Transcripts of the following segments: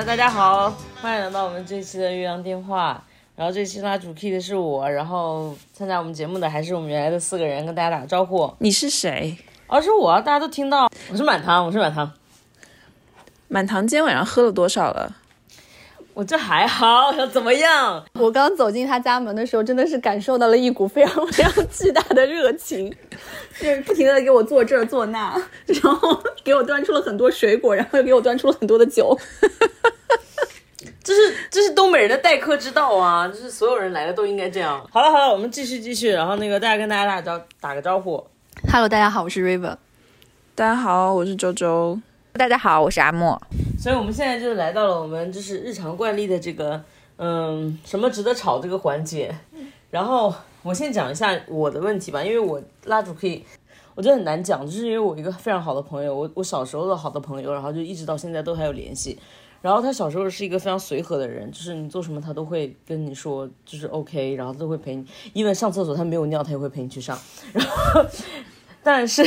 那大家好，欢迎来到我们这期的岳阳电话。然后这期拉主 key 的是我，然后参加我们节目的还是我们原来的四个人，跟大家打个招呼。你是谁？哦，是我，大家都听到。我是满堂，我是满堂。满堂今天晚上喝了多少了？我这还好，要怎么样？我刚走进他家门的时候，真的是感受到了一股非常非常巨大的热情，就是不停的给我做这做那，然后给我端出了很多水果，然后又给我端出了很多的酒。这是这是东北人的待客之道啊！就是所有人来了都应该这样。好了好了，我们继续继续。然后那个大家跟大家打招打个招呼。Hello，大家好，我是 River。大家好，我是周周。大家好，我是阿莫。所以我们现在就来到了我们就是日常惯例的这个嗯什么值得吵这个环节。然后我先讲一下我的问题吧，因为我蜡烛可以，我觉得很难讲，就是因为我一个非常好的朋友，我我小时候的好的朋友，然后就一直到现在都还有联系。然后他小时候是一个非常随和的人，就是你做什么他都会跟你说，就是 OK，然后都会陪你。因为上厕所他没有尿，他也会陪你去上。然后，但是，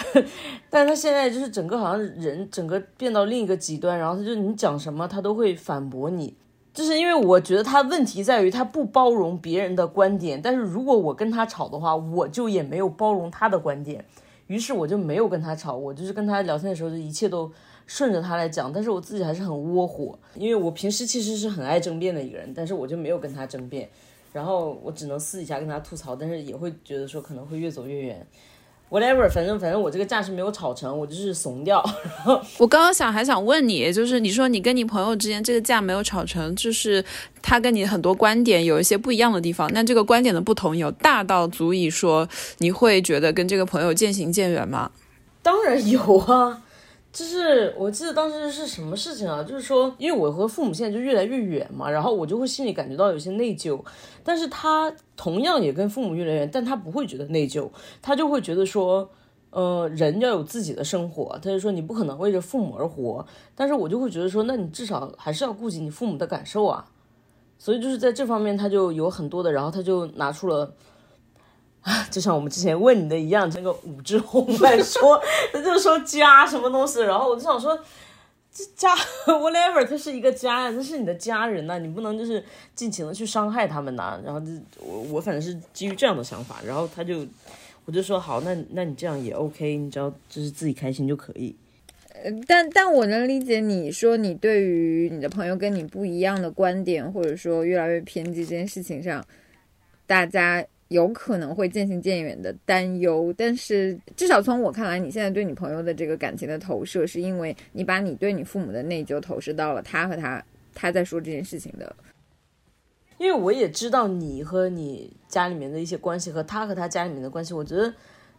但是他现在就是整个好像人整个变到另一个极端，然后他就你讲什么他都会反驳你。就是因为我觉得他问题在于他不包容别人的观点，但是如果我跟他吵的话，我就也没有包容他的观点，于是我就没有跟他吵，我就是跟他聊天的时候就一切都。顺着他来讲，但是我自己还是很窝火，因为我平时其实是很爱争辩的一个人，但是我就没有跟他争辩，然后我只能私底下跟他吐槽，但是也会觉得说可能会越走越远，whatever，反正反正我这个架是没有吵成，我就是怂掉。然后我刚刚想还想问你，就是你说你跟你朋友之间这个架没有吵成，就是他跟你很多观点有一些不一样的地方，那这个观点的不同有大到足以说你会觉得跟这个朋友渐行渐远吗？当然有啊。就是我记得当时是什么事情啊？就是说，因为我和父母现在就越来越远嘛，然后我就会心里感觉到有些内疚。但是他同样也跟父母越来越远，但他不会觉得内疚，他就会觉得说，呃，人要有自己的生活。他就说你不可能为着父母而活。但是我就会觉得说，那你至少还是要顾及你父母的感受啊。所以就是在这方面，他就有很多的，然后他就拿出了。就像我们之前问你的一样，那个武志红来说，他就说家什么东西，然后我就想说，这家 whatever，他是一个家，这是你的家人呐、你不能就是尽情的去伤害他们呐、然后就我我反正是基于这样的想法，然后他就我就说好，那那你这样也 OK，你只要就是自己开心就可以。但但我能理解你说你对于你的朋友跟你不一样的观点，或者说越来越偏激这件事情上，大家。有可能会渐行渐远的担忧，但是至少从我看来，你现在对你朋友的这个感情的投射，是因为你把你对你父母的内疚投射到了他和他他在说这件事情的。因为我也知道你和你家里面的一些关系，和他和他家里面的关系，我觉得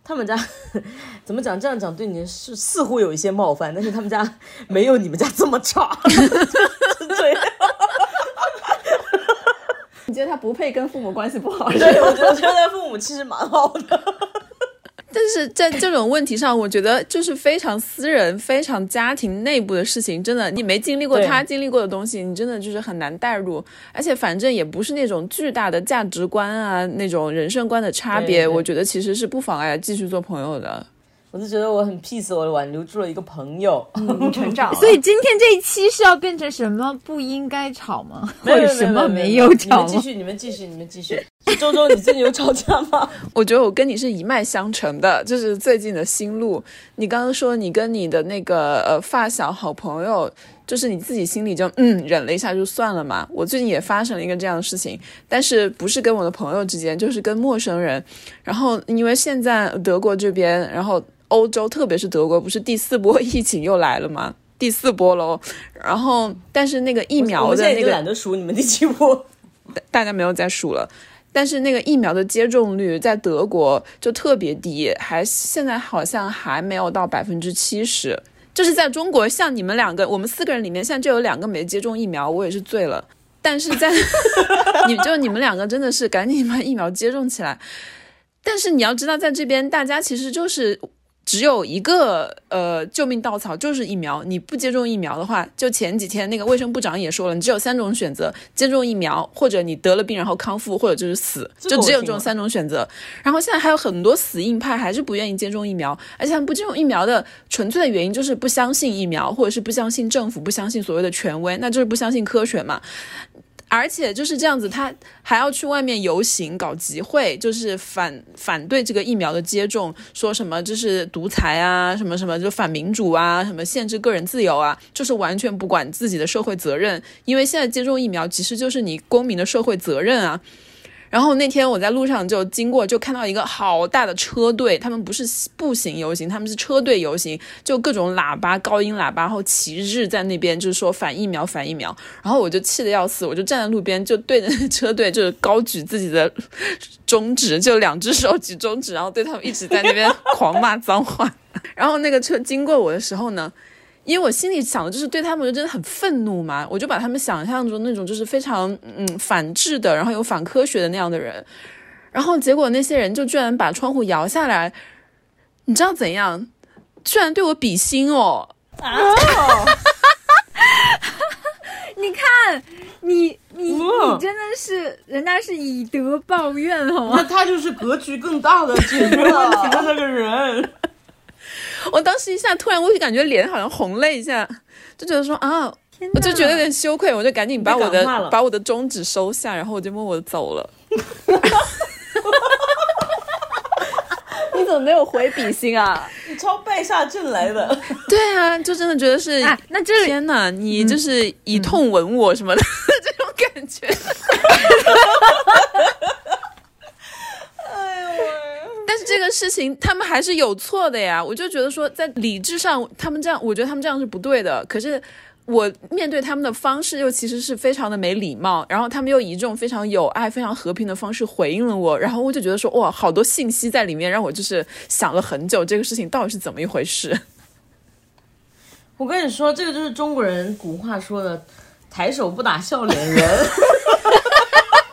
他们家 怎么讲？这样讲对你是似乎有一些冒犯，但是他们家没有你们家这么差，是这样。你觉得他不配跟父母关系不好？对，我觉得我觉得他父母其实蛮好的。但是在这种问题上，我觉得就是非常私人、非常家庭内部的事情，真的你没经历过他经历过的东西，你真的就是很难代入。而且反正也不是那种巨大的价值观啊、那种人生观的差别，我觉得其实是不妨碍继续做朋友的。我就觉得我很 peace，我挽留住了一个朋友，你成长。所以今天这一期是要变成什么不应该吵吗？或者什么没有吵吗？你们继续，你们继续，你们继续。周周，你最近有吵架吗？我觉得我跟你是一脉相承的，就是最近的心路。你刚刚说你跟你的那个呃发小好朋友，就是你自己心里就嗯忍了一下就算了嘛。我最近也发生了一个这样的事情，但是不是跟我的朋友之间，就是跟陌生人。然后因为现在德国这边，然后欧洲特别是德国，不是第四波疫情又来了吗？第四波喽。然后但是那个疫苗我现在已经的那个懒得数你们第几波。大家没有再数了。但是那个疫苗的接种率在德国就特别低，还现在好像还没有到百分之七十。就是在中国，像你们两个，我们四个人里面，现在就有两个没接种疫苗，我也是醉了。但是在 你就你们两个真的是赶紧把疫苗接种起来。但是你要知道，在这边大家其实就是只有一个呃救命稻草，就是疫苗。你不接种疫苗的话，就前几天那个卫生部长也说了，你只有三种选择：接种疫苗，或者你得了病然后康复，或者就是死，就只有这种三种选择。然后现在还有很多死硬派还是不愿意接种疫苗，而且他们不接种疫苗的纯粹的原因就是不相信疫苗，或者是不相信政府，不相信所谓的权威，那就是不相信科学嘛。而且就是这样子，他还要去外面游行、搞集会，就是反反对这个疫苗的接种，说什么就是独裁啊，什么什么就反民主啊，什么限制个人自由啊，就是完全不管自己的社会责任。因为现在接种疫苗其实就是你公民的社会责任啊。然后那天我在路上就经过，就看到一个好大的车队，他们不是步行游行，他们是车队游行，就各种喇叭、高音喇叭，然后旗帜在那边，就是说反疫苗、反疫苗。然后我就气得要死，我就站在路边，就对着车队，就是高举自己的中指，就两只手举中指，然后对他们一直在那边狂骂脏话。然后那个车经过我的时候呢，因为我心里想的就是对他们就真的很愤怒嘛，我就把他们想象中那种就是非常嗯反智的，然后有反科学的那样的人，然后结果那些人就居然把窗户摇下来，你知道怎样？居然对我比心哦！啊 你看，你你哇你真的是，人家是以德报怨，好吗？那他就是格局更大的解决问题的那个人。我当时一下突然，我就感觉脸好像红了一下，就觉得说啊，我就觉得有点羞愧，我就赶紧把我的把我的中指收下，然后我就默默走了。你怎么没有回比心啊？你超败下阵来的，对啊，就真的觉得是，啊，那这里天哪，你就是以痛吻我什么的、这种感觉。哎呦喂！但是这事情他们还是有错的呀，我就觉得说在理智上他们这样，我觉得他们这样是不对的。可是我面对他们的方式又其实是非常的没礼貌，然后他们又以这种非常有爱、非常和平的方式回应了我，然后我就觉得说哇，好多信息在里面，让我就是想了很久，这个事情到底是怎么一回事。我跟你说，这个就是中国人古话说的“抬手不打笑脸人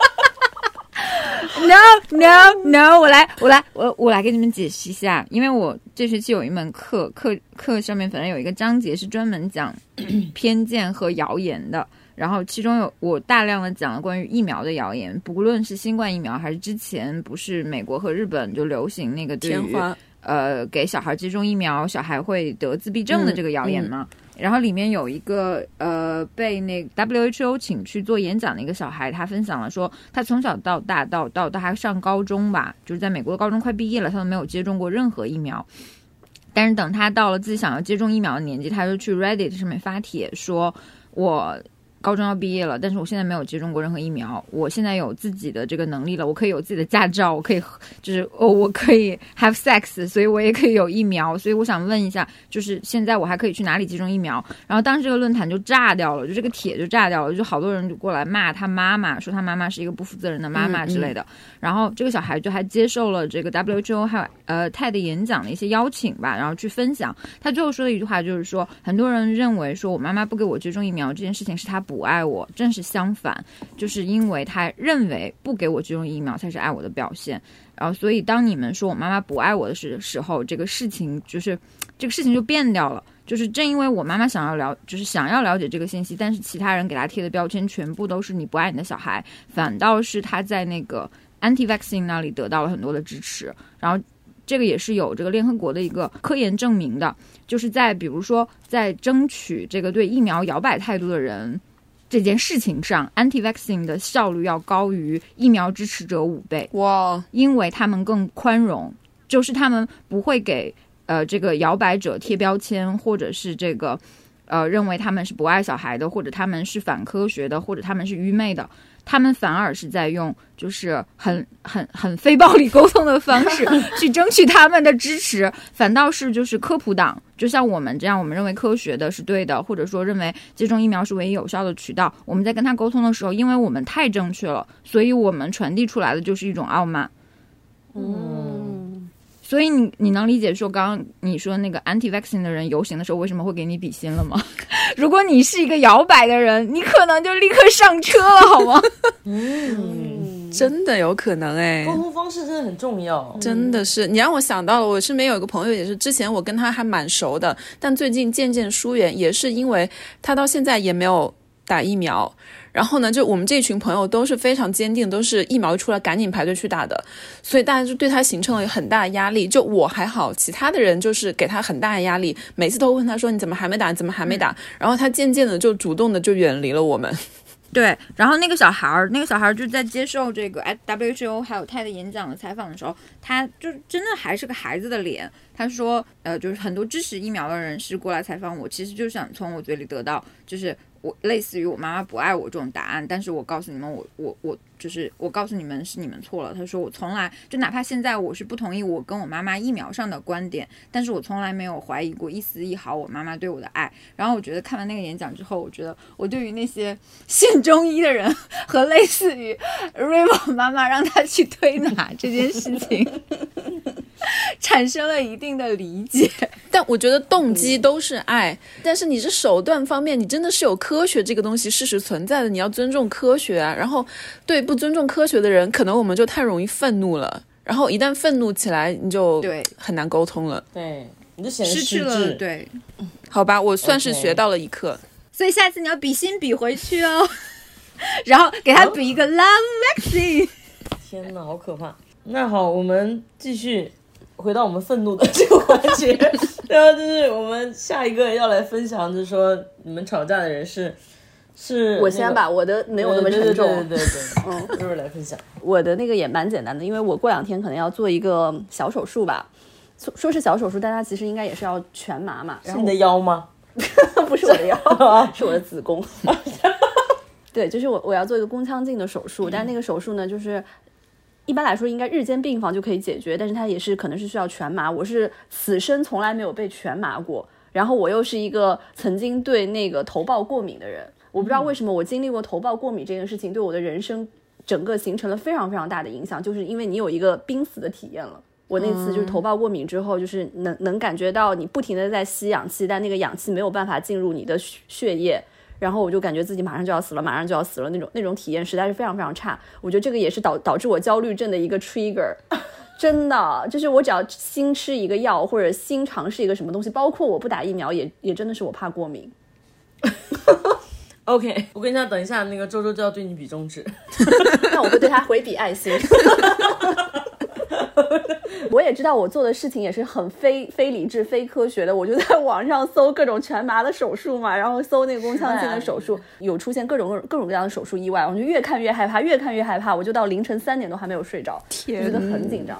No No No，我来我来我我来给你们解释一下，因为我这学期有一门课，课课上面反正有一个章节是专门讲 偏见和谣言的。然后其中有我大量的讲了关于疫苗的谣言，不论是新冠疫苗还是之前不是美国和日本就流行那个对于天花，呃，给小孩接种疫苗，小孩会得自闭症的这个谣言嘛。然后里面有一个呃被那 WHO 请去做演讲的一个小孩，他分享了说，他从小到大到到到他上高中吧，就是在美国的高中快毕业了，他都没有接种过任何疫苗。但是等他到了自己想要接种疫苗的年纪，他就去 Reddit 上面发帖说，我高中要毕业了，但是我现在没有接种过任何疫苗。我现在有自己的这个能力了，我可以有自己的驾照，我可以就是哦，我可以 have sex，所以我也可以有疫苗。所以我想问一下，就是现在我还可以去哪里接种疫苗？然后当时这个论坛就炸掉了，就这个帖就炸掉了，就好多人就过来骂他妈妈，说他妈妈是一个不负责任的妈妈之类的。然后这个小孩就还接受了这个 WHO 还有呃 TED 演讲的一些邀请吧，然后去分享。他最后说的一句话就是说，很多人认为说我妈妈不给我接种疫苗这件事情是她不不爱我，正是相反，就是因为他认为不给我接种疫苗才是爱我的表现。然后，所以当你们说我妈妈不爱我的时时候，这个事情就是 这个事情就变掉了。就是正因为我妈妈想要了，就是想要了解这个信息，但是其他人给她贴的标签全部都是你不爱你的小孩，反倒是她在那个 anti-vaccine 那里得到了很多的支持。然后这个也是有这个联合国的一个科研证明的，就是在比如说在争取这个对疫苗摇摆态度的人这件事情上，anti-vaccine 的效率要高于疫苗支持者五倍。哇，因为他们更宽容，就是他们不会给呃这个摇摆者贴标签，或者是这个呃认为他们是不爱小孩的，或者他们是反科学的，或者他们是愚昧的。他们反而是在用就是很很很非暴力沟通的方式 去争取他们的支持，反倒是就是科普党，就像我们这样，我们认为科学的是对的，或者说认为接种疫苗是唯一有效的渠道。我们在跟他沟通的时候，因为我们太正确了，所以我们传递出来的就是一种傲慢。嗯，所以你你能理解说刚刚你说那个 anti-vaccine 的人游行的时候为什么会给你比心了吗？如果你是一个摇摆的人，你可能就立刻上车了，好吗？嗯，真的有可能哎。沟通方式真的很重要。真的是，你让我想到了，我身边有一个朋友，也是之前我跟他还蛮熟的，但最近渐渐疏远，也是因为他到现在也没有打疫苗。然后呢，就我们这群朋友都是非常坚定，都是疫苗出来赶紧排队去打的，所以大家就对他形成了很大的压力。就我还好，其他的人就是给他很大的压力，每次都问他说你怎么还没打，怎么还没打？然后他渐渐的就主动的就远离了我们。对，然后那个小孩儿，那个小孩儿就在接受这个 WHO 还有泰的演讲的采访的时候，他就真的还是个孩子的脸。他说，呃，就是很多支持疫苗的人士过来采访我，其实就想从我嘴里得到，就是我类似于我妈妈不爱我这种答案。但是我告诉你们，我我我就是我告诉你们是你们错了。他说我从来就哪怕现在我是不同意我跟我妈妈疫苗上的观点，但是我从来没有怀疑过一丝一毫我妈妈对我的爱。然后我觉得看完那个演讲之后，我觉得我对于那些 信中医的人和类似于瑞宝妈妈让他去推拿这件事情。产生了一定的理解，但我觉得动机都是爱，但是你是手段方面，你真的是有科学这个东西事实存在的，你要尊重科学啊。然后对不尊重科学的人，可能我们就太容易愤怒了，然后一旦愤怒起来，你就对很难沟通了。对，你就显得失去了对，好吧，我算是学到了一课。所以下次你要比心比回去哦，然后给他比一个 love vaccine。天哪，好可怕！那好，我们继续。回到我们愤怒的这个环节，然后就是我们下一个要来分享，就是说你们吵架的人是是，我先吧，我的没有那么沉重，对对对，嗯，一会儿来分享。我的那个也蛮简单的，因为我过两天可能要做一个小手术吧，说说是小手术，但它其实应该也是要全麻嘛。是你的腰吗？不是我的腰，是我的子宫。对，就是我我要做一个宫腔镜的手术，但是那个手术呢，就是。一般来说，应该日间病房就可以解决，但是它也是可能是需要全麻。我是此生从来没有被全麻过，然后我又是一个曾经对那个头孢过敏的人，我不知道为什么我经历过头孢过敏这件事情，对我的人生整个形成了非常非常大的影响，就是因为你有一个濒死的体验了。我那次就是头孢过敏之后，就是能能感觉到你不停的在吸氧气，但那个氧气没有办法进入你的血液。然后我就感觉自己马上就要死了，马上就要死了那种那种体验实在是非常非常差。我觉得这个也是导导致我焦虑症的一个 trigger，真的就是我只要新吃一个药或者新尝试一个什么东西，包括我不打疫苗也也真的是我怕过敏。OK，我跟你讲，等一下那个周周就要对你比中指，那我会对他回比爱心。我也知道我做的事情也是很非非理智、非科学的，我就在网上搜各种全麻的手术嘛，然后搜那个宫腔镜的手术，有出现各种各种各种各样的手术意外，我就越看越害怕，越看越害怕，我就到凌晨三点都还没有睡着，觉得很紧张，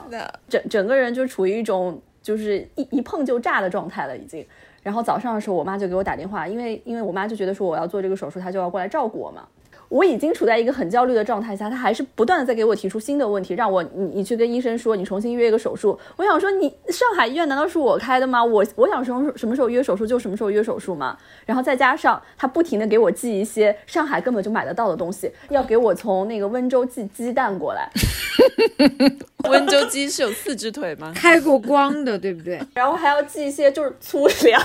整整个人就处于一种就是一一碰就炸的状态了已经。然后早上的时候，我妈就给我打电话，因为因为我妈就觉得说我要做这个手术，她就要过来照顾我嘛。我已经处在一个很焦虑的状态下，他还是不断的在给我提出新的问题，让我你你去跟医生说，你重新约一个手术。我想说，你上海医院难道是我开的吗？我我想什么什么时候约手术就什么时候约手术吗？然后再加上他不停的给我寄一些上海根本就买得到的东西，要给我从那个温州寄鸡蛋过来。温州鸡是有四只腿吗？开过光的，对不对？然后还要寄一些就是粗粮。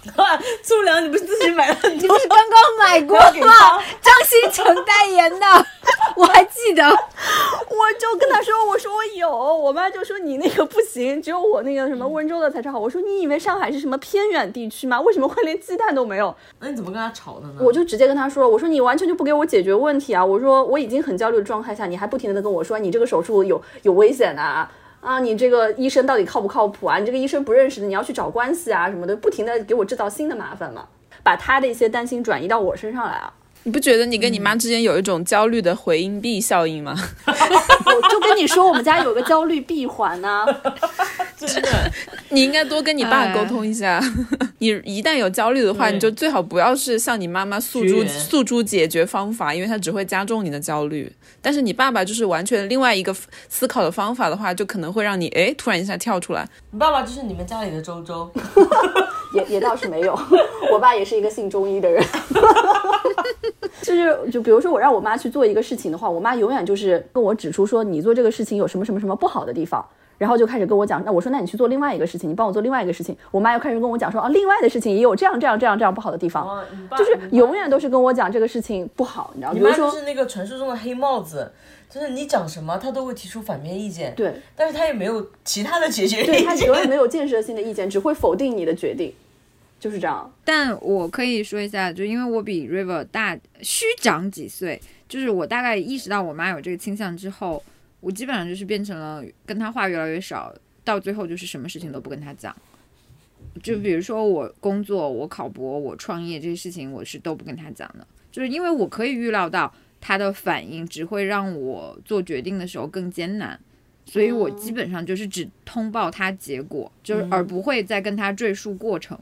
粗粮你不是自己买了？你不是刚刚买过吗？张新成代言的，我还记得。我就跟他说，我说我有，我妈就说你那个不行，只有我那个什么温州的才是好。我说你以为上海是什么偏远地区吗？为什么会连鸡蛋都没有？那你怎么跟他吵的呢？我就直接跟他说，我说你完全就不给我解决问题啊！我说我已经很焦虑的状态下，你还不停的跟我说你这个手术有有危险的。啊，你这个医生到底靠不靠谱啊？你这个医生不认识的，你要去找关系啊什么的，不停的给我制造新的麻烦嘛，把他的一些担心转移到我身上来啊。你不觉得你跟你妈之间有一种焦虑的回音壁效应吗？我就跟你说，我们家有个焦虑闭环呢。真的，你应该多跟你爸沟通一下。你一旦有焦虑的话，你就最好不要是向你妈妈诉诸诉诸解决方法，因为他只会加重你的焦虑。但是你爸爸就是完全另外一个思考的方法的话，就可能会让你哎突然一下跳出来。你爸爸就是你们家里的周周，也也倒是没有。我爸也是一个信中医的人。就是就比如说我让我妈去做一个事情的话，我妈永远就是跟我指出说你做这个事情有什么什么什么不好的地方。然后就开始跟我讲，那我说那你去做另外一个事情，你帮我做另外一个事情。我妈又开始跟我讲说啊，另外的事情也有这样这样这样这样不好的地方，就是永远都是跟我讲这个事情不好，你知道吗？你妈就比如说是那个传说中的黑帽子，就是你讲什么，她都会提出反面意见。对，但是她也没有其他的解决对意见。他永远没有建设性的意见，只会否定你的决定，就是这样。但我可以说一下，就因为我比 River 大虚长几岁，就是我大概意识到我妈有这个倾向之后，我基本上就是变成了跟他话越来越少，到最后就是什么事情都不跟他讲。就比如说我工作、我考博、我创业这些事情，我是都不跟他讲的，就是因为我可以预料到他的反应只会让我做决定的时候更艰难。所以我基本上就是只通报他结果，就是而不会再跟他赘述过程。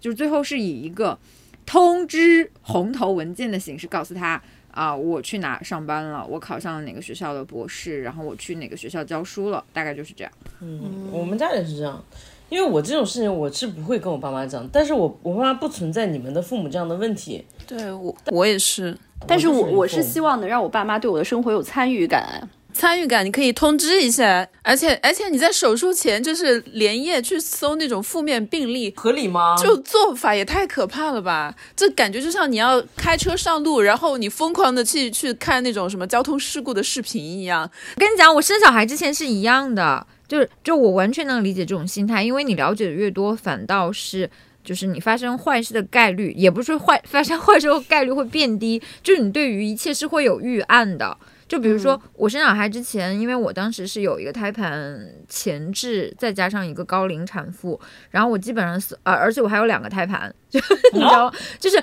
就是最后是以一个通知红头文件的形式告诉他啊，我去哪上班了，我考上了哪个学校的博士，然后我去哪个学校教书了，大概就是这样。嗯，我们家也是这样，因为我这种事情我是不会跟我爸妈讲，但是我我爸妈不存在你们的父母这样的问题。对我我也是但是我我是希望能让我爸妈对我的生活有参与感。参与感，你可以通知一下，而且而且你在手术前就是连夜去搜那种负面病例。合理吗？就做法也太可怕了吧！这感觉就像你要开车上路，然后你疯狂的去去看那种什么交通事故的视频一样。我跟你讲，我生小孩之前是一样的，就是就我完全能理解这种心态，因为你了解的越多，反倒是。就是你发生坏事的概率，也不是说坏发生坏事的概率会变低，就是你对于一切是会有预案的。就比如说我生小孩之前，因为我当时是有一个胎盘前置，再加上一个高龄产妇，然后我基本上是呃，而且我还有两个胎盘，就 你知道吗？就是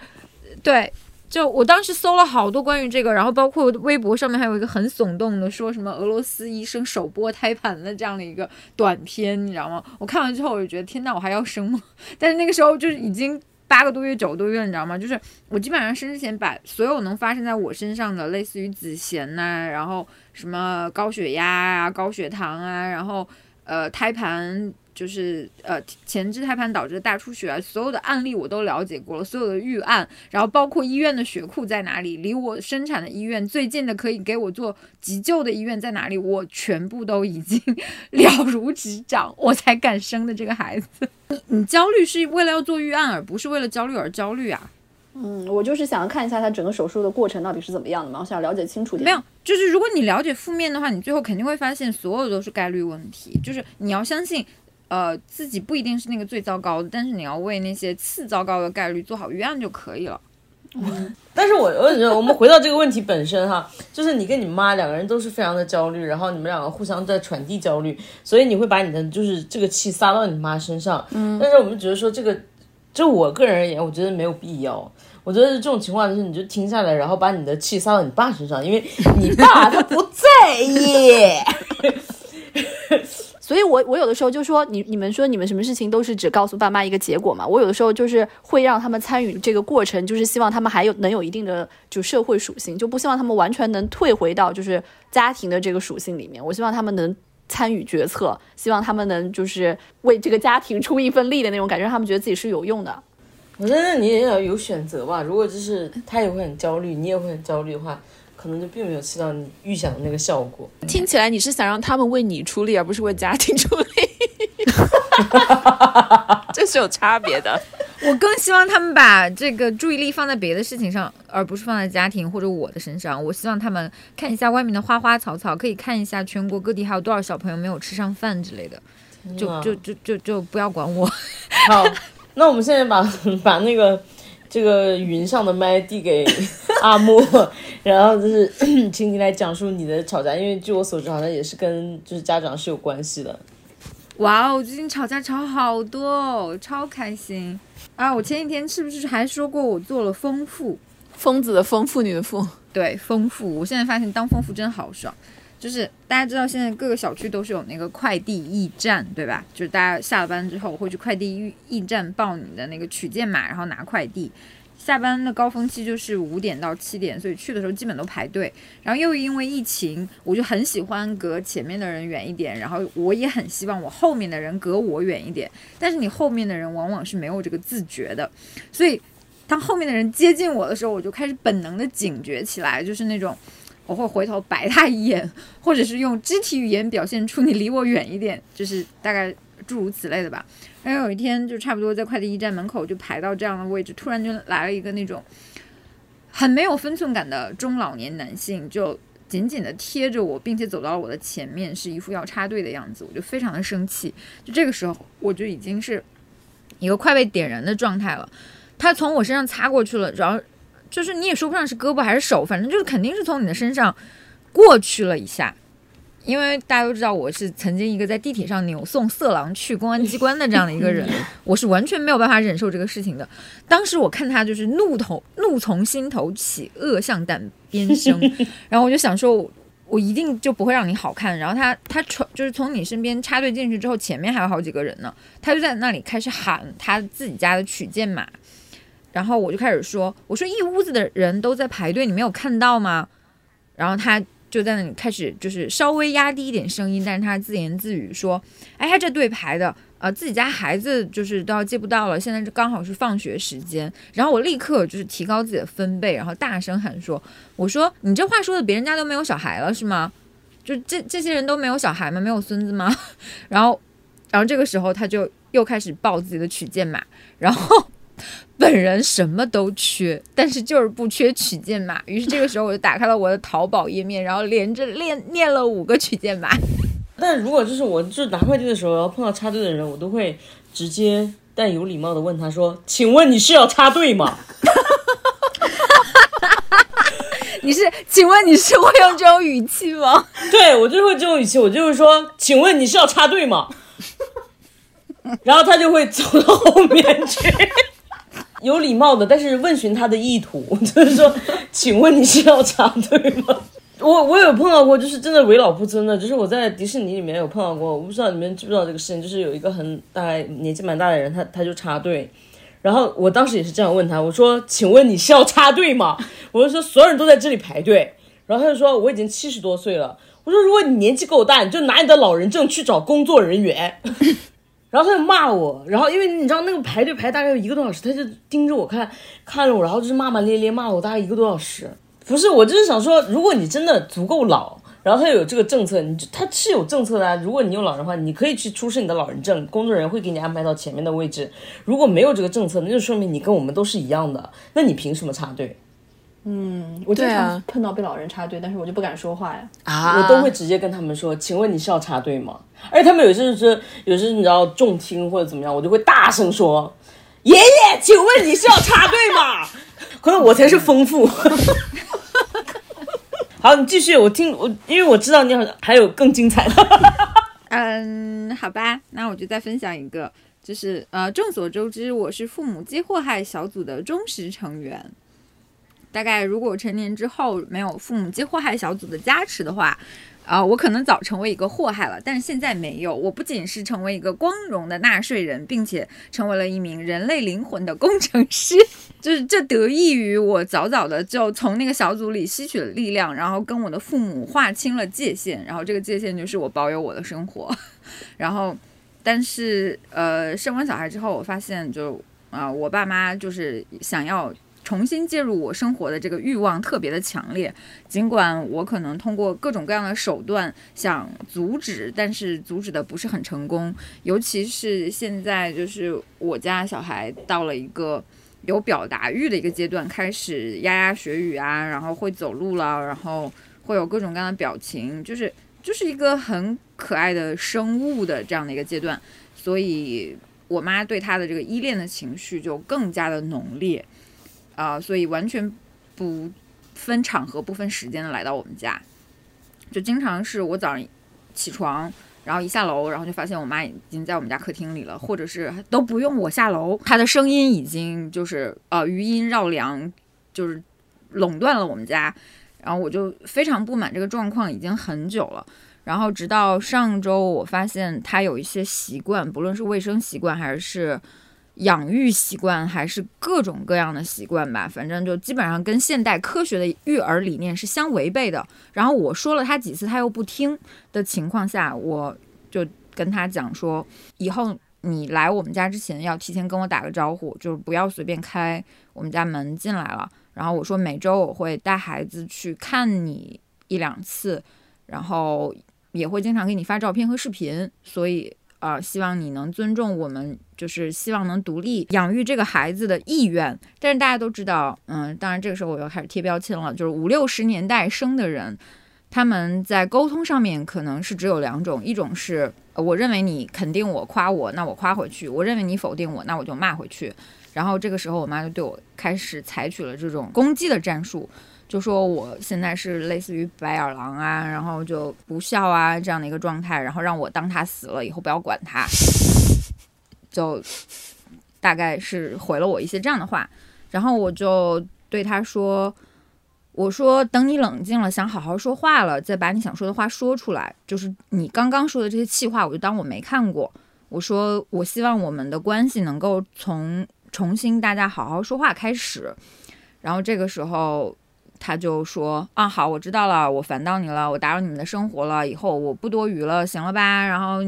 对。就我当时搜了好多关于这个，然后包括微博上面还有一个很耸动的，说什么俄罗斯医生手剥胎盘的这样的一个短片，你知道吗？我看完之后我就觉得天呐，我还要生吗？但是那个时候就是已经八个多月、九个多月，你知道吗？就是我基本上生之前把所有能发生在我身上的，类似于子痫呐、然后什么高血压啊、高血糖啊，然后呃胎盘。就是呃前置胎盘导致的大出血啊，所有的案例我都了解过了，所有的预案，然后包括医院的血库在哪里，离我生产的医院最近的可以给我做急救的医院在哪里，我全部都已经 了如指掌，我才敢生的这个孩子。你你焦虑是为了要做预案，而不是为了焦虑而焦虑啊。嗯，我就是想要看一下他整个手术的过程到底是怎么样的嘛，我想了解清楚点。没有，就是如果你了解负面的话，你最后肯定会发现所有都是概率问题，就是你要相信。呃，自己不一定是那个最糟糕的，但是你要为那些次糟糕的概率做好预案就可以了。但是我我觉得我们回到这个问题本身哈，就是你跟你妈两个人都是非常的焦虑，然后你们两个互相在传递焦虑，所以你会把你的就是这个气撒到你妈身上。嗯，但是我们觉得说这个，就我个人而言，我觉得没有必要。我觉得这种情况就是你就停下来，然后把你的气撒到你爸身上，因为你爸他不在意。所以我我有的时候就说你你们说你们什么事情都是只告诉爸妈一个结果嘛，我有的时候就是会让他们参与这个过程，就是希望他们还有能有一定的就社会属性，就不希望他们完全能退回到就是家庭的这个属性里面，我希望他们能参与决策，希望他们能就是为这个家庭出一份力的那种感觉，让他们觉得自己是有用的。我觉得你也要有选择吧，如果就是他也会很焦虑，你也会很焦虑的话。可能就并没有起到你预想的那个效果。听起来你是想让他们为你出力，而不是为家庭出力，这是有差别的。我更希望他们把这个注意力放在别的事情上，而不是放在家庭或者我的身上。我希望他们看一下外面的花花草草，可以看一下全国各地还有多少小朋友没有吃上饭之类的。就就就就就不要管我。好，那我们现在把把那个这个云上的麦递给阿莫，然后就是 请你来讲述你的吵架，因为据我所知，好像也是跟就是家长是有关系的。哇哦，最近吵架吵好多哦，超开心啊！我前几天是不是还说过我做了丰富？疯子的疯，妇女的妇。对，丰富。我现在发现当丰富真好爽。就是大家知道现在各个小区都是有那个快递驿站，对吧？就是大家下了班之后会去快递驿驿站报你的那个取件码，然后拿快递。下班的高峰期就是五点到七点，所以去的时候基本都排队。然后又因为疫情，我就很喜欢隔前面的人远一点，然后我也很希望我后面的人隔我远一点。但是你后面的人往往是没有这个自觉的，所以当后面的人接近我的时候，我就开始本能的警觉起来，就是那种我会回头白他一眼，或者是用肢体语言表现出你离我远一点，就是大概诸如此类的吧。然后有一天就差不多在快递驿站门口就排到这样的位置，突然就来了一个那种很没有分寸感的中老年男性，就紧紧的贴着我，并且走到了我的前面，是一副要插队的样子，我就非常的生气。就这个时候，我就已经是一个快被点燃的状态了。他从我身上擦过去了，然后就是你也说不上是胳膊还是手，反正就是肯定是从你的身上过去了一下。因为大家都知道我是曾经一个在地铁上扭送色狼去公安机关的这样的一个人，我是完全没有办法忍受这个事情的。当时我看他就是怒头怒从心头起，恶向胆边生，然后我就想说，我我一定就不会让你好看。然后他他从就是从你身边插队进去之后，前面还有好几个人呢，他就在那里开始喊他自己家的取件码，然后我就开始说，我说一屋子的人都在排队，你没有看到吗？然后他。就在那里开始，就是稍微压低一点声音，但是他自言自语说：“哎呀，这队排的，呃，自己家孩子就是都要接不到了，现在就刚好是放学时间。”然后我立刻就是提高自己的分贝，然后大声喊说：“我说你这话说的，别人家都没有小孩了是吗？就这这些人都没有小孩吗？没有孙子吗？” 然后，然后这个时候他就又开始报自己的取件码，然后。本人什么都缺，但是就是不缺取件码。于是这个时候我就打开了我的淘宝页面，然后连着练念了五个取件码。但如果就是我就是拿快递的时候，然后碰到插队的人，我都会直接但有礼貌的问他说：“请问你是要插队吗？” 你是？请问你是会用这种语气吗？对我就会这种语气，我就会说：“请问你是要插队吗？” 然后他就会走到后面去。有礼貌的，但是问询他的意图，就是说，请问你是要插队吗？我我有碰到过，就是真的为老不尊的，就是我在迪士尼里面有碰到过，我不知道你们知不知道这个事情，就是有一个很大概年纪蛮大的人，他他就插队，然后我当时也是这样问他，我说，请问你是要插队吗？我就说所有人都在这里排队，然后他就说我已经七十多岁了，我说如果你年纪够大，你就拿你的老人证去找工作人员。然后他就骂我，然后因为你知道那个排队排大概有一个多小时，他就盯着我看，看着我，然后就是骂骂咧咧骂我大概一个多小时。不是，我就是想说，如果你真的足够老，然后他有这个政策，你他是有政策的。如果你有老人的话，你可以去出示你的老人证，工作人员会给你安排到前面的位置。如果没有这个政策，那就说明你跟我们都是一样的，那你凭什么插队？嗯，我经常碰到被老人插队，但是我就不敢说话呀。啊，我都会直接跟他们说，请问你是要插队吗？而且他们有些是，有些你知道重听或者怎么样，我就会大声说，爷爷，请问你是要插队吗？可能我才是丰富。好，你继续，我听我，因为我知道你好像还有更精彩的。嗯，好吧，那我就再分享一个，就是呃，众所周知，我是父母皆祸害小组的忠实成员。大概如果成年之后没有父母皆祸害小组的加持的话，啊，我可能早成为一个祸害了。但是现在没有，我不仅是成为一个光荣的纳税人，并且成为了一名人类灵魂的工程师。就是这得益于我早早的就从那个小组里吸取了力量，然后跟我的父母划清了界限。然后这个界限就是我保有我的生活。然后，但是呃，生完小孩之后，我发现就啊，我爸妈就是想要。重新介入我生活的这个欲望特别的强烈，尽管我可能通过各种各样的手段想阻止，但是阻止的不是很成功。尤其是现在，就是我家小孩到了一个有表达欲的一个阶段，开始牙牙学语啊，然后会走路了，然后会有各种各样的表情，就是就是一个很可爱的生物的这样的一个阶段。所以，我妈对他的这个依恋的情绪就更加的浓烈。啊，所以完全不分场合、不分时间的来到我们家，就经常是我早上起床，然后一下楼，然后就发现我妈已经在我们家客厅里了，或者是都不用我下楼，她的声音已经就是呃余音绕梁，就是垄断了我们家，然后我就非常不满这个状况，已经很久了。然后直到上周，我发现她有一些习惯，不论是卫生习惯还是。养育习惯还是各种各样的习惯吧，反正就基本上跟现代科学的育儿理念是相违背的。然后我说了他几次，他又不听的情况下，我就跟他讲说，以后你来我们家之前要提前跟我打个招呼，就是不要随便开我们家门进来了。然后我说每周我会带孩子去看你一两次，然后也会经常给你发照片和视频，所以呃，希望你能尊重我们，就是希望能独立养育这个孩子的意愿。但是大家都知道，嗯，当然这个时候我又开始贴标签了，就是五六十年代生的人，他们在沟通上面可能是只有两种，一种是我认为你肯定我夸我，那我夸回去；我认为你否定我，那我就骂回去。然后这个时候，我妈就对我开始采取了这种攻击的战术，就说我现在是类似于白眼狼啊，然后就不孝啊这样的一个状态，然后让我当他死了以后不要管他，就大概是回了我一些这样的话，然后我就对他说。我说，等你冷静了，想好好说话了，再把你想说的话说出来。就是你刚刚说的这些气话，我就当我没看过。我说，我希望我们的关系能够从重新大家好好说话开始。然后这个时候，他就说：“啊，好，我知道了，我烦到你了，我打扰你们的生活了，以后我不多余了，行了吧？”然后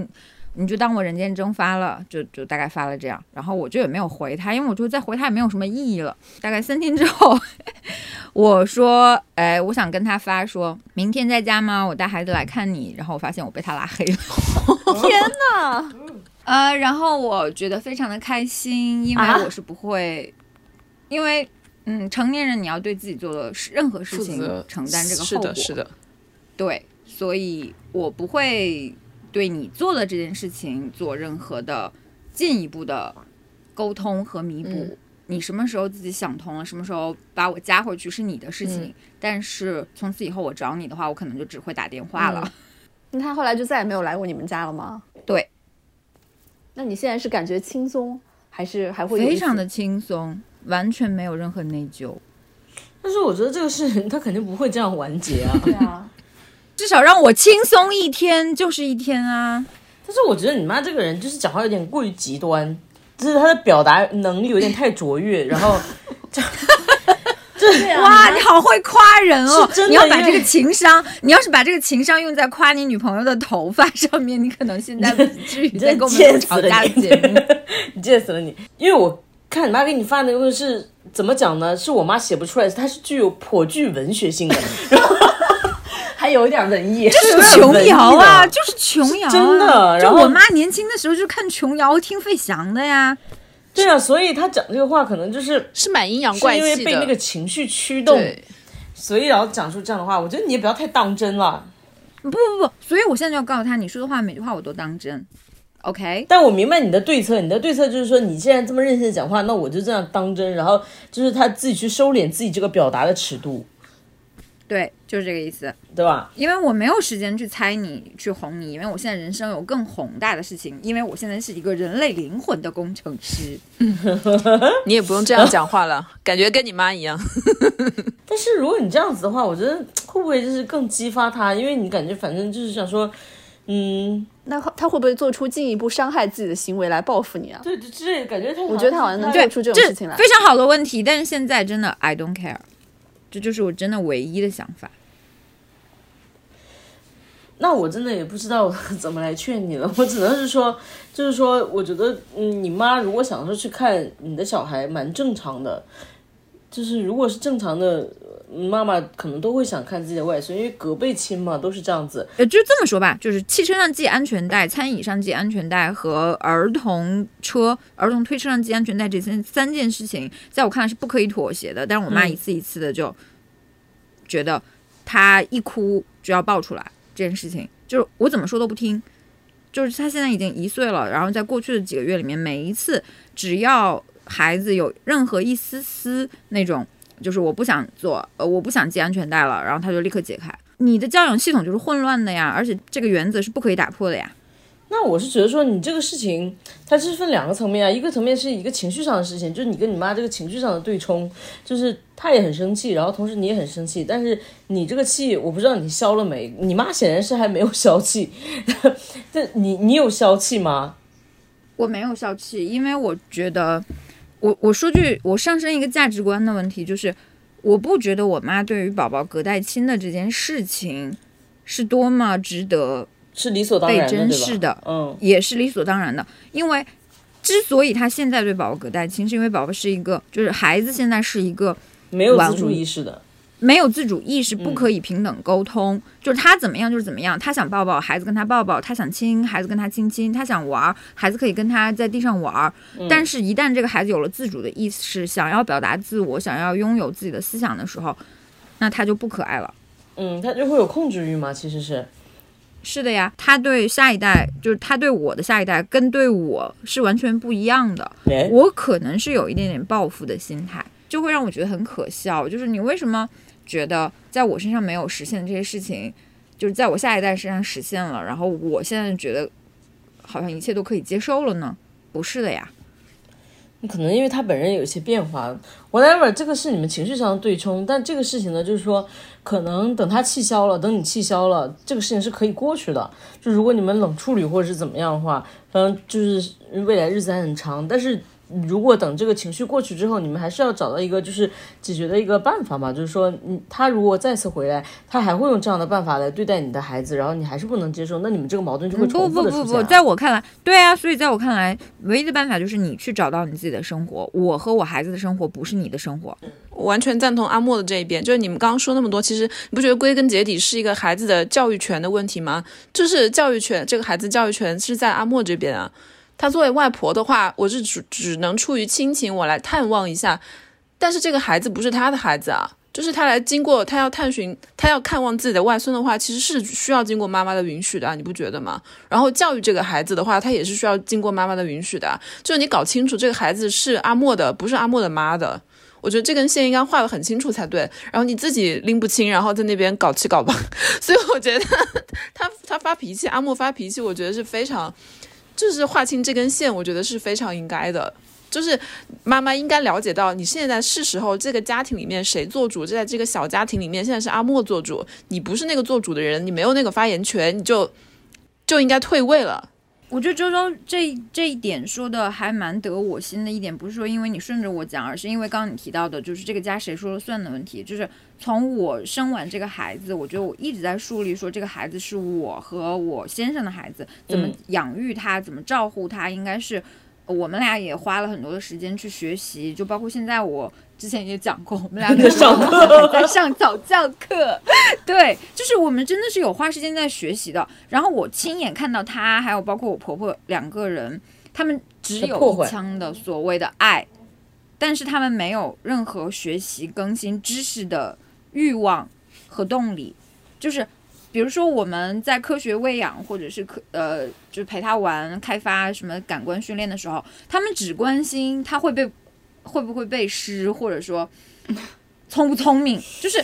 你就当我人间蒸发了，就就大概发了这样。然后我就也没有回他，因为我觉得再回他也没有什么意义了。大概三天之后，我说：“哎，我想跟他发，说明天在家吗？我带孩子来看你。”然后我发现我被他拉黑了。天哪！呃，然后我觉得非常的开心，因为啊我是不会，因为嗯，成年人你要对自己做的事任何事情承担这个后果，是的，是的，对，所以我不会对你做的这件事情做任何的进一步的沟通和弥补。嗯你什么时候自己想通了，什么时候把我加回去是你的事情。嗯但是从此以后我找你的话，我可能就只会打电话了。嗯那他后来就再也没有来过你们家了吗？对，那你现在是感觉轻松，还是还会非常的轻松，完全没有任何内疚。但是我觉得这个事情他肯定不会这样完结啊。对啊？至少让我轻松一天就是一天啊！但是我觉得你妈这个人就是讲话有点过于极端，就是她的表达能力有点太卓越，然后 对啊，哇，你好会夸人哦！你要把这个情商，你要是把这个情商用在夸你女朋友的头发上面，你可能现在不至于在跟我们吵架的节目。你贱死了你！因为我看你妈给你发的那个是怎么讲呢？是我妈写不出来，它是具有颇具文学性的，然后还有一点文艺，就是琼瑶啊，就是琼瑶、啊，真的就然后我妈年轻的时候就看琼瑶、听费翔的呀。对啊，所以她讲这个话可能就是是蛮阴阳怪气的。因为被那个情绪驱动，所以然后讲出这样的话。我觉得你也不要太当真了。不不不，所以我现在就要告诉他，你说的话每句话我都当真。OK，但我明白你的对策，你的对策就是说，你既然这么任性的讲话，那我就这样当真，然后就是他自己去收敛自己这个表达的尺度，对，就是这个意思。对吧？因为我没有时间去猜你、去哄你，因为我现在人生有更宏大的事情，因为我现在是一个人类灵魂的工程师。你也不用这样讲话了，感觉跟你妈一样。但是如果你这样子的话，我觉得会不会就是更激发他？因为你感觉反正就是想说，嗯，那他会不会做出进一步伤害自己的行为来报复你啊？对，之类的感觉他，我觉得他好像能做出这种事情来。非常好的问题，但是现在真的 I don't care，这就是我真的唯一的想法。那我真的也不知道怎么来劝你了，我只能是说，就是说，我觉得，嗯，你妈如果想说去看你的小孩，蛮正常的。就是如果是正常的呃妈妈，可能都会想看自己的外孙，因为隔辈亲嘛，都是这样子。呃，就这么说吧，就是汽车上系安全带、餐椅上系安全带和儿童车、儿童推车上系安全带这三三件事情，在我看来是不可以妥协的。但是我妈一次一次的就觉得，她一哭就要爆出来这件事情，就是我怎么说都不听。就是她现在已经一岁了，然后在过去的几个月里面，每一次只要孩子有任何一丝丝那种，就是我不想做，呃，我不想系安全带了，然后他就立刻解开。你的教养系统就是混乱的呀，而且这个原则是不可以打破的呀。那我是觉得说，你这个事情它是分两个层面啊，一个层面是一个情绪上的事情，就是你跟你妈这个情绪上的对冲，就是她也很生气，然后同时你也很生气，但是你这个气我不知道你消了没，你妈显然是还没有消气，但你你有消气吗？我没有消气，因为我觉得，我我说句我上升一个价值观的问题，就是我不觉得我妈对于宝宝隔代亲的这件事情是多么值得是理所当被然被，珍视的，嗯，也是理所当然的。因为之所以她现在对宝宝隔代亲，是因为宝宝是一个，就是孩子现在是一个没有自主意识的，没有自主意识，不可以平等沟通。就是他怎么样就是怎么样，他想抱抱孩子跟他抱抱，他想亲孩子跟他亲亲，他想玩儿孩子可以跟他在地上玩儿。但是，一旦这个孩子有了自主的意识，想要表达自我，想要拥有自己的思想的时候，那他就不可爱了。嗯，他就会有控制欲吗，其实是。是的呀，他对下一代，就是他对我的下一代，跟对我是完全不一样的。哎，我可能是有一点点报复的心态，就会让我觉得很可笑。就是你为什么觉得在我身上没有实现的这些事情，就是在我下一代身上实现了，然后我现在觉得好像一切都可以接受了呢？不是的呀，可能因为他本人有一些变化，whatever，这个是你们情绪上的对冲，但这个事情呢，就是说，可能等他气消了，等你气消了，这个事情是可以过去的。就如果你们冷处理或者是怎么样的话，反正就是未来日子还很长，但是。如果等这个情绪过去之后，你们还是要找到一个就是解决的一个办法嘛？就是说，嗯，他如果再次回来，他还会用这样的办法来对待你的孩子，然后你还是不能接受，那你们这个矛盾就会重复的出现。不不不不，在我看来，对啊，所以在我看来，唯一的办法就是你去找到你自己的生活。我和我孩子的生活不是你的生活。我完全赞同阿莫的这一边，就是你们刚刚说那么多，其实你不觉得归根结底是一个孩子的教育权的问题吗？就是教育权，这个孩子教育权是在阿莫这边啊。他作为外婆的话，我是只只能出于亲情，我来探望一下。但是这个孩子不是他的孩子啊，就是他来经过，他要探寻，他要看望自己的外孙的话，其实是需要经过妈妈的允许的，你不觉得吗？然后教育这个孩子的话，他也是需要经过妈妈的允许的。就是你搞清楚这个孩子是阿莫的，不是阿莫的妈的。我觉得这根线应该画得很清楚才对。然后你自己拎不清，然后在那边搞七搞八，所以我觉得他他发脾气，阿莫发脾气，我觉得是非常。就是划清这根线，我觉得是非常应该的。就是妈妈应该了解到，你现在是时候，这个家庭里面谁做主？就在这个小家庭里面，现在是阿莫做主，你不是那个做主的人，你没有那个发言权，你就就应该退位了。我觉得周周这这一点说的还蛮得我心的一点，不是说因为你顺着我讲，而是因为刚刚你提到的，就是这个家谁说了算的问题。就是从我生完这个孩子，我觉得我一直在树立说这个孩子是我和我先生的孩子，怎么养育他，怎么照顾他，应该是我们俩也花了很多的时间去学习，就包括现在我。之前也讲过，我们俩在上在上早教课，对，就是我们真的是有花时间在学习的。然后我亲眼看到他，还有包括我婆婆两个人，他们只有一腔的所谓的爱，但是他们没有任何学习更新知识的欲望和动力。就是比如说我们在科学喂养，或者是科呃，就是陪他玩、开发什么感官训练的时候，他们只关心他会被。会不会背诗，或者说 聪不聪明，就是，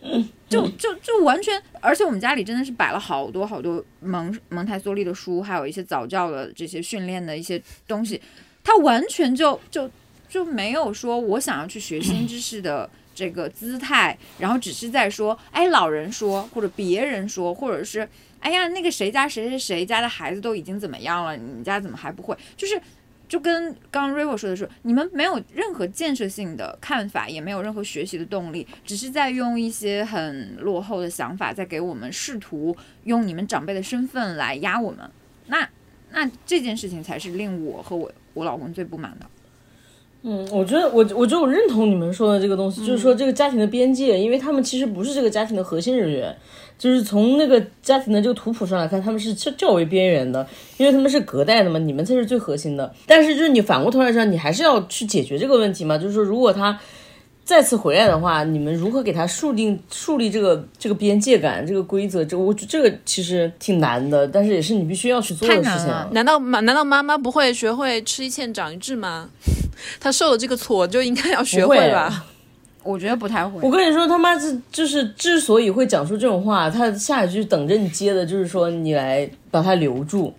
就就就完全，而且我们家里真的是摆了好多好多蒙蒙台梭利的书，还有一些早教的这些训练的一些东西，他完全就就就没有说我想要去学新知识的这个姿态，然后只是在说，哎，老人说或者别人说，或者是哎呀，那个谁家谁谁谁家的孩子都已经怎么样了，你们家怎么还不会？就是。就跟刚刚 River 说的是，你们没有任何建设性的看法，也没有任何学习的动力，只是在用一些很落后的想法，在给我们试图用你们长辈的身份来压我们。那那这件事情才是令我和我我老公最不满的。嗯，我觉得我我觉得我认同你们说的这个东西，就是说这个家庭的边界，因为他们其实不是这个家庭的核心人员。就是从那个家庭的这个图谱上来看，他们是较较为边缘的，因为他们是隔代的嘛，你们才是最核心的。但是就是你反过头来说，你还是要去解决这个问题嘛。就是说，如果他再次回来的话，你们如何给他树定树立这个这个边界感、这个规则？这我这个其实挺难的，但是也是你必须要去做的事情。难道妈难道妈妈不会学会吃一堑长一智吗？她受了这个挫，就应该要学会吧。我觉得不太会。我跟你说，他妈是就是之所以会讲出这种话，他下一句等着你接的就是说你来把他留住，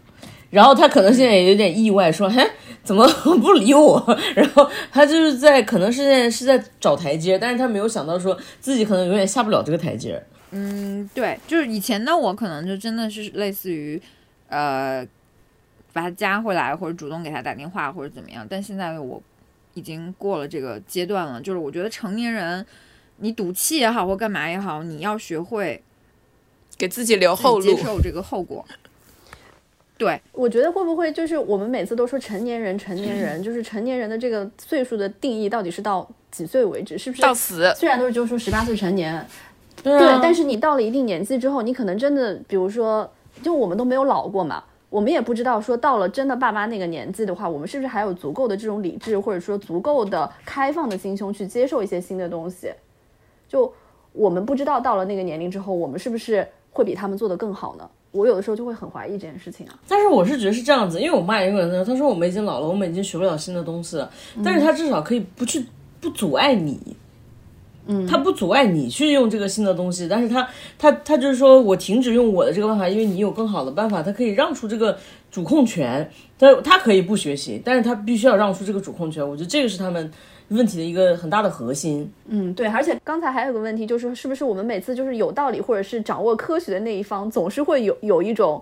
然后他可能现在也有点意外，说嘿怎么不理我？然后他就是在可能是在是在找台阶，但是他没有想到说自己可能永远下不了这个台阶。嗯，对，就是以前的我可能就真的是类似于呃把他加回来，或者主动给他打电话，或者怎么样，但现在的我。已经过了这个阶段了，就是我觉得成年人，你赌气也好或干嘛也好，你要学会给自己留后路，接受这个后果。对，我觉得会不会就是我们每次都说成年人，成年人 就是成年人的这个岁数的定义到底是到几岁为止？是不是到死。虽然都是就说十八岁成年，对对，但是你到了一定年纪之后，你可能真的，比如说，就我们都没有老过嘛，我们也不知道说到了真的爸妈那个年纪的话，我们是不是还有足够的这种理智，或者说足够的开放的心胸去接受一些新的东西？就我们不知道到了那个年龄之后，我们是不是会比他们做得更好呢？我有的时候就会很怀疑这件事情啊。但是我是觉得是这样子，因为我妈也跟我说，她说我们已经老了，我们已经学不了新的东西了，但是她至少可以不去不阻碍你。嗯，他不阻碍你去用这个新的东西，但是他，他，他就是说我停止用我的这个办法，因为你有更好的办法，他可以让出这个主控权，他他可以不学习，但是他必须要让出这个主控权。我觉得这个是他们问题的一个很大的核心。嗯，对，而且刚才还有个问题，就是是不是我们每次就是有道理或者是掌握科学的那一方，总是会有有一种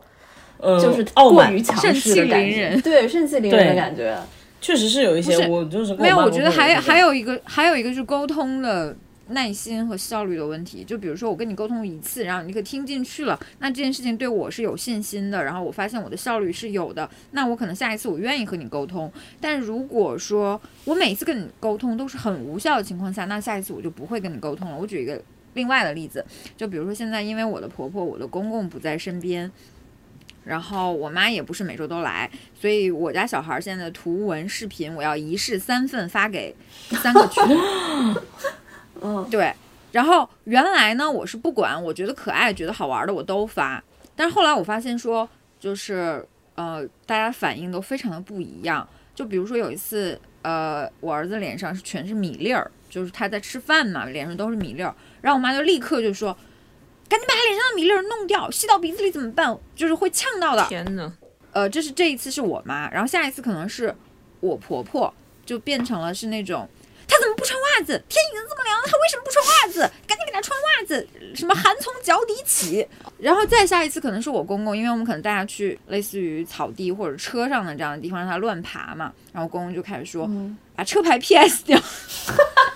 呃，就是傲慢过于强势的感觉，凌人对，盛气凌人的感觉。确实是有一些，我就是跟没有，我觉得还还有一个还有一个是沟通的耐心和效率的问题。就比如说我跟你沟通一次，然后你可听进去了，那这件事情对我是有信心的，然后我发现我的效率是有的，那我可能下一次我愿意和你沟通。但如果说我每次跟你沟通都是很无效的情况下，那下一次我就不会跟你沟通了。我举一个另外的例子，就比如说现在因为我的婆婆、我的公公不在身边。然后我妈也不是每周都来，所以我家小孩现在图文视频我要一式三份发给三个群。嗯，对，然后原来呢我是不管，我觉得可爱、觉得好玩的我都发，但是后来我发现说，就是呃，大家反应都非常的不一样。就比如说有一次，呃，我儿子脸上是全是米粒儿，就是他在吃饭嘛，脸上都是米粒儿，然后我妈就立刻就说。赶紧把他脸上的米粒儿弄掉，吸到鼻子里怎么办？就是会呛到的。天呐，呃，这是这一次是我妈，然后下一次可能是我婆婆，就变成了是那种，她怎么不穿袜子？天已经这么凉了，他为什么不穿袜子？赶紧给他穿袜子，什么寒从脚底起。然后再下一次可能是我公公，因为我们可能带他去类似于草地或者车上的这样的地方，让他乱爬嘛。然后公公就开始说，把车牌 PS 掉，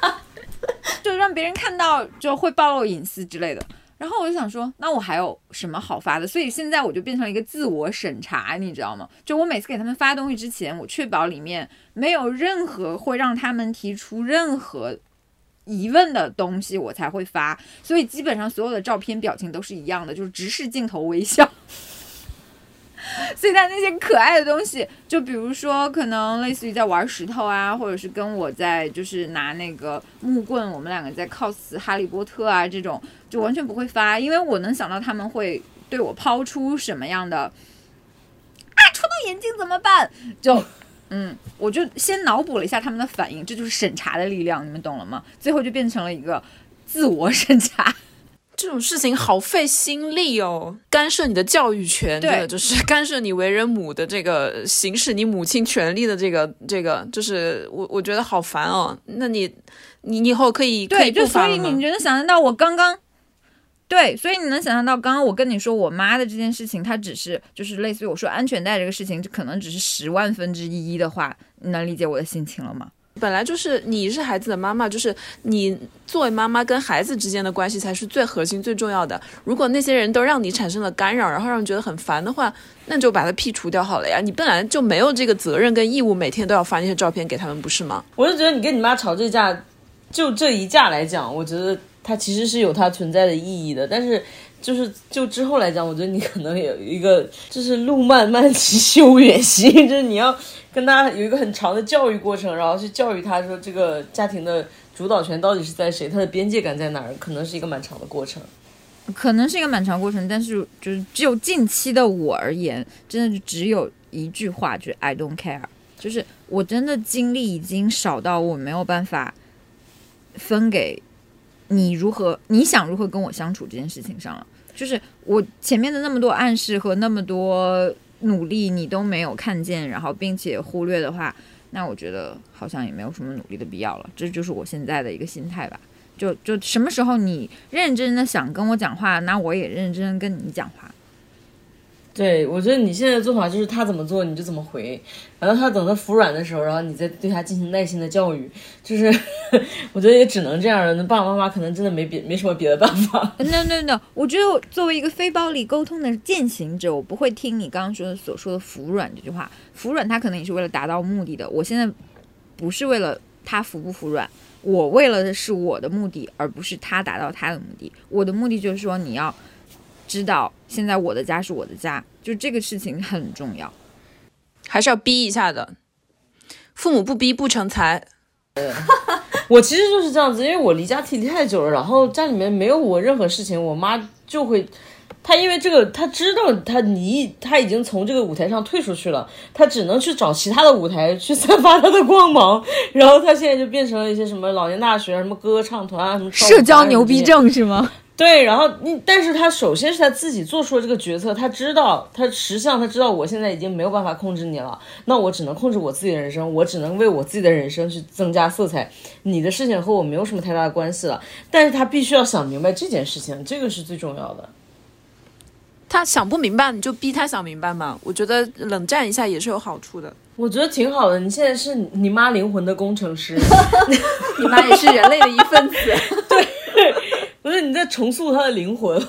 就让别人看到就会暴露隐私之类的。然后我就想说，那我还有什么好发的？所以现在我就变成了一个自我审查，你知道吗？就我每次给他们发东西之前，我确保里面没有任何会让他们提出任何疑问的东西，我才会发。所以基本上所有的照片表情都是一样的，就是直视镜头微笑。所以他那些可爱的东西，就比如说可能类似于在玩石头啊，或者是跟我在就是拿那个木棍，我们两个在 cos 哈利波特啊这种，就完全不会发，因为我能想到他们会对我抛出什么样的啊，戳到眼睛怎么办？就嗯，我就先脑补了一下他们的反应，这就是审查的力量，你们懂了吗？最后就变成了一个自我审查。这种事情好费心力哦，干涉你的教育权，的就是 干涉你为人母的这个行使你母亲权利的这个这个，就是我我觉得好烦哦。那你你你以后可以可对，以就所以你能想象到我刚刚，对，所以你能想象到刚刚我跟你说我妈的这件事情，它只是就是类似于我说安全带这个事情，这可能只是十万分之一的话，你能理解我的心情了吗？本来就是你是孩子的妈妈，就是你作为妈妈跟孩子之间的关系才是最核心、最重要的。如果那些人都让你产生了干扰，然后让你觉得很烦的话，那就把它剔除掉好了呀。你本来就没有这个责任跟义务，每天都要发那些照片给他们，不是吗？我就觉得你跟你妈吵这架，就这一架来讲，我觉得它其实是有它存在的意义的。但是就是就之后来讲，我觉得你可能有一个就是路漫漫其修远兮，就是你要跟他有一个很长的教育过程，然后去教育他说这个家庭的主导权到底是在谁，他的边界感在哪儿，可能是一个蛮长的过程。可能是一个蛮长过程，但是就是就近期的我而言，真的就只有一句话，就是 I don't care，就是我真的精力已经少到我没有办法分给你如何你想如何跟我相处这件事情上了。就是我前面的那么多暗示和那么多努力，你都没有看见，然后并且忽略的话，那我觉得好像也没有什么努力的必要了。这就是我现在的一个心态吧。就就什么时候你认真的想跟我讲话，那我也认真跟你讲话。对，我觉得你现在的做法就是他怎么做你就怎么回，然后他等他服软的时候，然后你再对他进行耐心的教育，就是 我觉得也只能这样了。那爸爸妈妈可能真的没别没什么别的办法。no no no，我觉得作为一个非暴力沟通的践行者，我不会听你刚刚说的所说的服软这句话。服软，他可能也是为了达到目的的。我现在不是为了他服不服软，我为了的是我的目的，而不是他达到他的目的。我的目的就是说，你要知道，现在我的家是我的家，就这个事情很重要。还是要逼一下的。父母不逼不成才。我其实就是这样子，因为我离家离太久了，然后家里面没有我任何事情，我妈就会，她因为这个，她知道她你她已经从这个舞台上退出去了，她只能去找其他的舞台去散发她的光芒，然后她现在就变成了一些什么老年大学、什么歌唱团啊、什么社交牛逼症是吗？对，然后你，但是他首先是他自己做出了这个决策，他知道，他实际上他知道我现在已经没有办法控制你了，那我只能控制我自己的人生，我只能为我自己的人生去增加色彩，你的事情和我没有什么太大的关系了。但是他必须要想明白这件事情，这个是最重要的。他想不明白，你就逼他想明白嘛。我觉得冷战一下也是有好处的。我觉得挺好的，你现在是你妈灵魂的工程师，你妈也是人类的一份子。我我觉得你在重塑他的灵魂，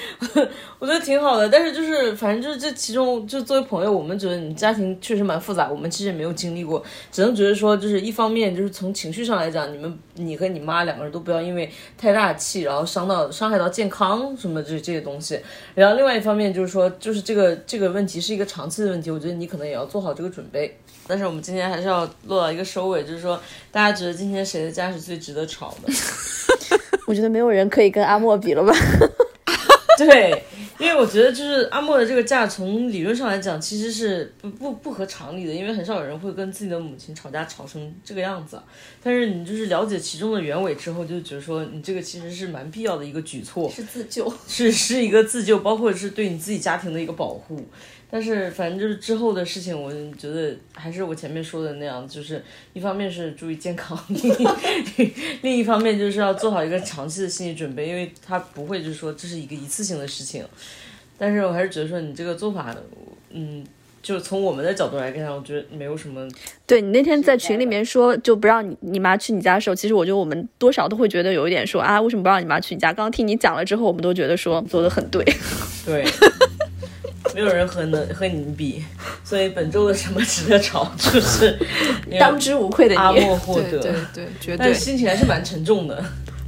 我觉得挺好的。但是就是反正就是这其中，就作为朋友，我们觉得你家庭确实蛮复杂，我们其实也没有经历过，只能觉得说，就是一方面就是从情绪上来讲，你们你和你妈两个人都不要因为太大气，然后伤到伤害到健康什么这这些东西。然后另外一方面就是说，就是这个这个问题是一个长期的问题，我觉得你可能也要做好这个准备。但是我们今天还是要落到一个收尾，就是说大家觉得今天谁的家是最值得吵的？我觉得没有人可以跟阿莫比了吧？对，因为我觉得就是阿莫的这个架，从理论上来讲，其实是不不不合常理的，因为很少有人会跟自己的母亲吵架吵成这个样子。但是你就是了解其中的原委之后，就觉得说你这个其实是蛮必要的一个举措，是自救。是是一个自救，包括是对你自己家庭的一个保护。但是反正就是之后的事情，我觉得还是我前面说的那样，就是一方面是注意健康，另一方面就是要做好一个长期的心理准备，因为他不会就是说这是一个一次性的事情。但是我还是觉得说你这个做法，嗯，就从我们的角度来看，我觉得没有什么对你那天在群里面说就不让你你妈去你家的时候，其实我觉得我们多少都会觉得有一点说啊，为什么不让你妈去你家？刚刚听你讲了之后，我们都觉得说做的很对。对。没有人和能和你比，所以本周的什么值得吵，就是当之无愧的阿你。莫获得。对对对，绝但心情还是蛮沉重的。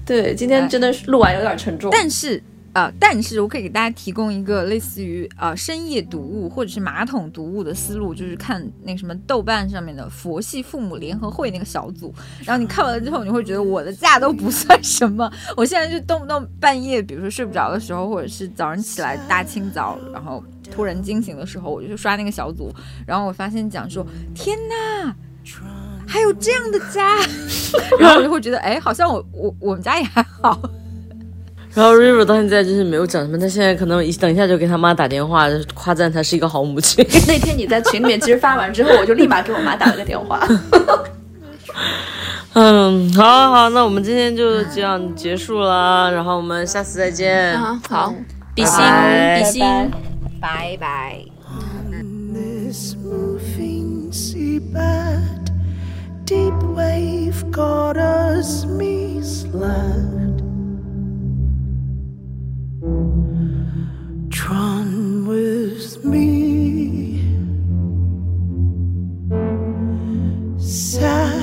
对，今天真的是录完有点沉重。但是呃，但是我可以给大家提供一个类似于呃深夜读物或者是马桶读物的思路，就是看那什么豆瓣上面的佛系父母联合会那个小组，然后你看完了之后，你会觉得我的假都不算什么，我现在就动不动半夜，比如说睡不着的时候，或者是早上起来大清早，然后突然惊醒的时候，我就去刷那个小组，然后我发现讲说，天呐！还有这样的家，然后我就会觉得，哎，好像我我我们家也还好。然后 River 到现在就是没有讲什么，他现在可能一等一下就给他妈打电话，夸赞他是一个好母亲。那天你在群里面其实发完之后，我就立马给我妈打了个电话。嗯，好好好，那我们今天就这样结束了，然后我们下次再见。啊，好，比心比心。拜拜。this moving seabed, deep wave got us misled. run with me. Sad